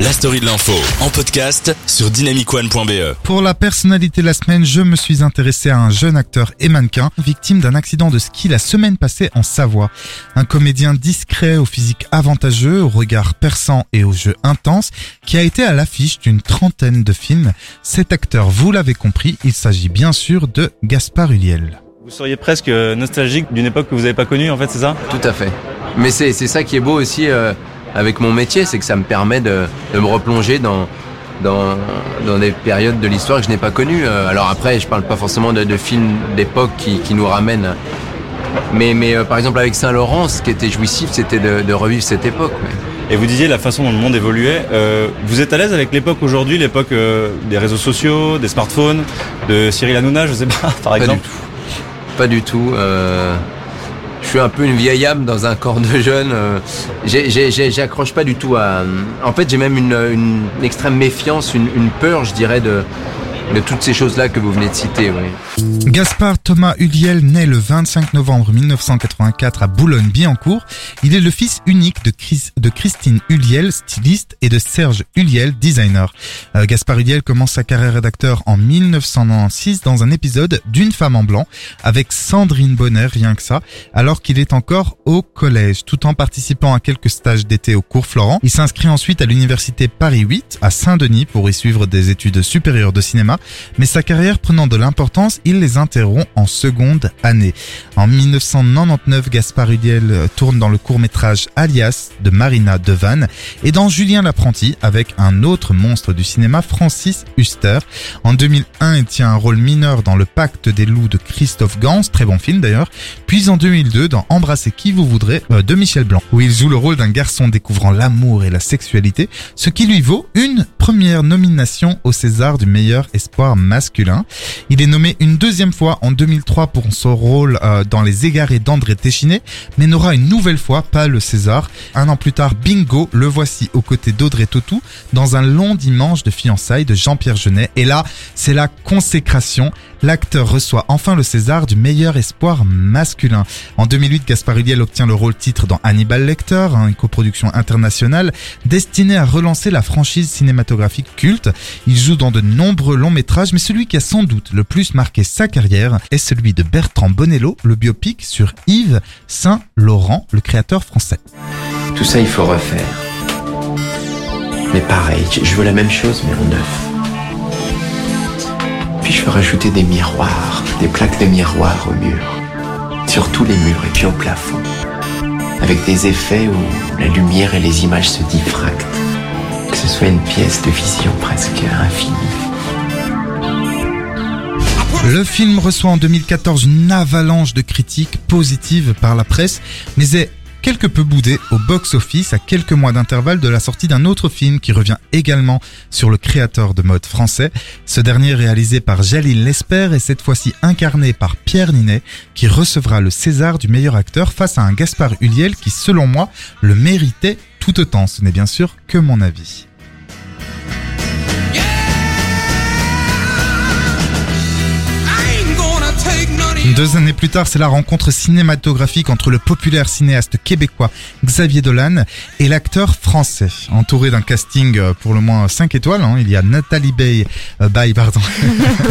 La story de l'info en podcast sur dynamicone.be. Pour la personnalité de la semaine, je me suis intéressé à un jeune acteur et mannequin victime d'un accident de ski la semaine passée en Savoie. Un comédien discret au physique avantageux, au regard perçant et au jeu intense, qui a été à l'affiche d'une trentaine de films. Cet acteur, vous l'avez compris, il s'agit bien sûr de Gaspard Ulliel. Vous seriez presque nostalgique d'une époque que vous n'avez pas connue, en fait, c'est ça? Tout à fait. Mais c'est c'est ça qui est beau aussi euh, avec mon métier, c'est que ça me permet de, de me replonger dans, dans, dans des périodes de l'histoire que je n'ai pas connues. Euh, alors après, je parle pas forcément de, de films d'époque qui, qui nous ramènent. Mais, mais euh, par exemple avec Saint-Laurent, ce qui était jouissif, c'était de, de revivre cette époque. Et vous disiez la façon dont le monde évoluait. Euh, vous êtes à l'aise avec l'époque aujourd'hui, l'époque euh, des réseaux sociaux, des smartphones, de Cyril Hanouna, je sais pas, par Pas du exemple tout. Pas du tout. Suis un peu une vieille âme dans un corps de jeune. euh, J'accroche pas du tout à. En fait, j'ai même une, extrême méfiance, une peur, je dirais, de, de toutes ces choses-là que vous venez de citer. Oui. Gaspard Thomas Ulliel naît le 25 novembre 1984 à Boulogne-Billancourt. Il est le fils unique de, Chris- de Christine Ulliel, styliste, et de Serge Ulliel, designer. Euh, Gaspard Ulliel commence sa carrière d'acteur en 1996 dans un épisode d'Une femme en blanc avec Sandrine Bonner, rien que ça, alors qu'il est encore au collège. Tout en participant à quelques stages d'été au cours Florent, il s'inscrit ensuite à l'université Paris 8 à Saint-Denis pour y suivre des études supérieures de cinéma mais sa carrière prenant de l'importance, il les interrompt en seconde année. En 1999, Gaspard Ulliel euh, tourne dans le court-métrage Alias de Marina Devanne et dans Julien l'apprenti avec un autre monstre du cinéma, Francis Huster. En 2001, il tient un rôle mineur dans Le Pacte des loups de Christophe Gans, très bon film d'ailleurs. Puis en 2002, dans Embrasser qui vous voudrez euh, de Michel Blanc, où il joue le rôle d'un garçon découvrant l'amour et la sexualité, ce qui lui vaut une première nomination au César du meilleur espoir masculin. Il est nommé une deuxième fois en 2003 pour son rôle euh, dans Les Égarés d'André Téchiné, mais n'aura une nouvelle fois pas le César. Un an plus tard, bingo, le voici aux côtés d'Audrey Tautou dans un long dimanche de fiançailles de Jean-Pierre Jeunet. Et là, c'est la consécration. L'acteur reçoit enfin le César du meilleur espoir masculin. En 2008, Gaspard Ulliel obtient le rôle titre dans Hannibal Lecter, hein, une coproduction internationale destinée à relancer la franchise cinématographique Il joue dans de nombreux longs métrages, mais celui qui a sans doute le plus marqué sa carrière est celui de Bertrand Bonello, le biopic sur Yves Saint-Laurent, le créateur français. Tout ça, il faut refaire. Mais pareil, je veux la même chose, mais en neuf. Puis je veux rajouter des miroirs, des plaques de miroirs au mur. Sur tous les murs et puis au plafond. Avec des effets où la lumière et les images se diffractent. Que ce soit une pièce de vision presque infinie. Le film reçoit en 2014 une avalanche de critiques positives par la presse, mais est quelque peu boudé au box-office à quelques mois d'intervalle de la sortie d'un autre film qui revient également sur le créateur de mode français. Ce dernier réalisé par Jalil Lesper et cette fois-ci incarné par Pierre Ninet qui recevra le César du meilleur acteur face à un Gaspard Ulliel qui selon moi le méritait tout autant. Ce n'est bien sûr que mon avis. Deux années plus tard, c'est la rencontre cinématographique entre le populaire cinéaste québécois Xavier Dolan et l'acteur français. Entouré d'un casting euh, pour le moins 5 étoiles, hein, il y a Nathalie Bay, euh, Baye, pardon.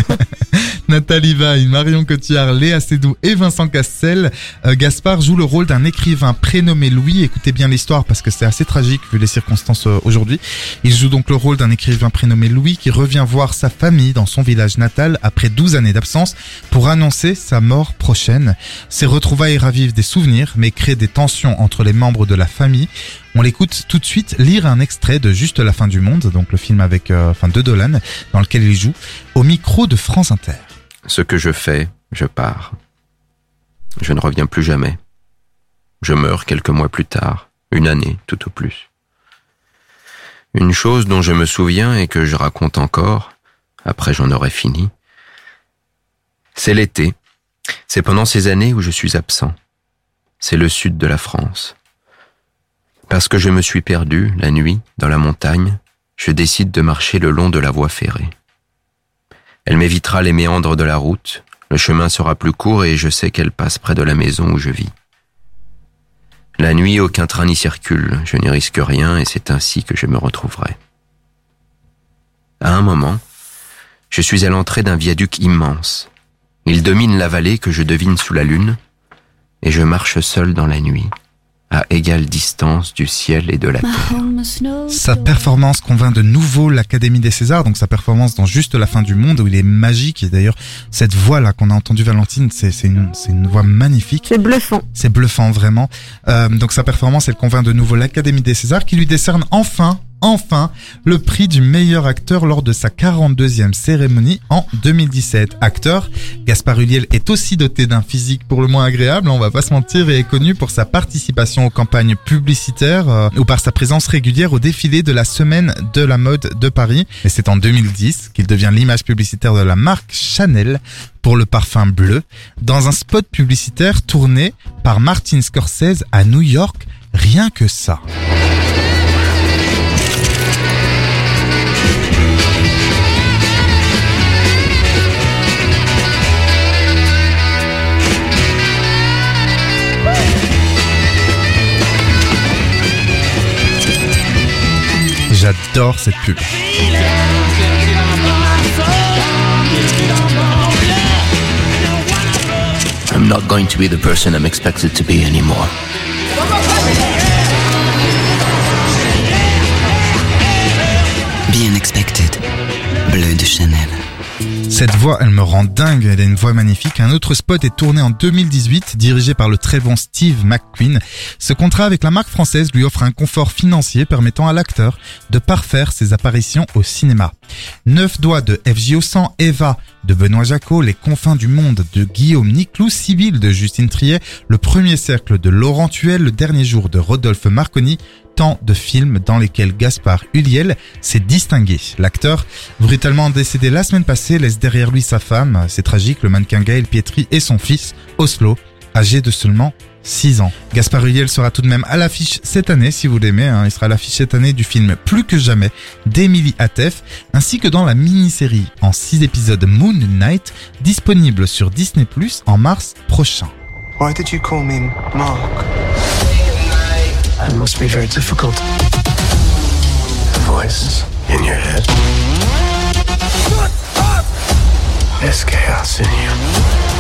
Nathalie Baye, Marion Cotillard, Léa Seydoux et Vincent Castel. Euh, Gaspard joue le rôle d'un écrivain prénommé Louis. Écoutez bien l'histoire parce que c'est assez tragique vu les circonstances euh, aujourd'hui. Il joue donc le rôle d'un écrivain prénommé Louis qui revient voir sa famille dans son village natal après 12 années d'absence pour annoncer sa mort prochaine. Ces retrouvailles ravivent des souvenirs mais créent des tensions entre les membres de la famille. On l'écoute tout de suite lire un extrait de Juste la fin du monde, donc le film avec, euh, enfin de Dolan, dans lequel il joue, au micro de France Inter. Ce que je fais, je pars. Je ne reviens plus jamais. Je meurs quelques mois plus tard, une année tout au plus. Une chose dont je me souviens et que je raconte encore, après j'en aurai fini, c'est l'été. C'est pendant ces années où je suis absent. C'est le sud de la France. Parce que je me suis perdu, la nuit, dans la montagne, je décide de marcher le long de la voie ferrée. Elle m'évitera les méandres de la route, le chemin sera plus court et je sais qu'elle passe près de la maison où je vis. La nuit, aucun train n'y circule, je n'y risque rien et c'est ainsi que je me retrouverai. À un moment, je suis à l'entrée d'un viaduc immense. Il domine la vallée que je devine sous la lune, et je marche seul dans la nuit, à égale distance du ciel et de la terre. Sa performance convainc de nouveau l'Académie des Césars, donc sa performance dans Juste la fin du monde, où il est magique. Et d'ailleurs, cette voix-là qu'on a entendue, Valentine, c'est une voix magnifique. C'est bluffant. C'est bluffant, vraiment. Euh, donc sa performance, elle convainc de nouveau l'Académie des Césars, qui lui décerne enfin enfin le prix du meilleur acteur lors de sa 42e cérémonie en 2017. Acteur, Gaspard Ulliel est aussi doté d'un physique pour le moins agréable, on va pas se mentir, et est connu pour sa participation aux campagnes publicitaires euh, ou par sa présence régulière au défilé de la semaine de la mode de Paris. Et c'est en 2010 qu'il devient l'image publicitaire de la marque Chanel pour le parfum bleu dans un spot publicitaire tourné par Martin Scorsese à New York. Rien que ça. J'adore cette pub. I'm not going to be the person I'm expected to be anymore. Be Unexpected. Bleu de Chanel. Cette voix, elle me rend dingue, elle a une voix magnifique. Un autre spot est tourné en 2018, dirigé par le très bon Steve McQueen. Ce contrat avec la marque française lui offre un confort financier permettant à l'acteur de parfaire ses apparitions au cinéma. Neuf doigts de FJ 100, Eva de Benoît Jacot, Les confins du monde de Guillaume Niclou, Sibylle de Justine Triet, Le premier cercle de Laurent Tuel, Le dernier jour de Rodolphe Marconi, tant de films dans lesquels Gaspard Ulliel s'est distingué. L'acteur, brutalement décédé la semaine passée, laisse derrière lui sa femme, c'est tragique, le mannequin Gaël Pietri et son fils, Oslo, âgé de seulement 6 ans. Gaspard Ulliel sera tout de même à l'affiche cette année, si vous l'aimez. hein. Il sera à l'affiche cette année du film Plus que jamais d'Emily Atef, ainsi que dans la mini-série en 6 épisodes Moon Knight, disponible sur Disney Plus en mars prochain. It must be very difficult. Voice in your head. There's chaos in you.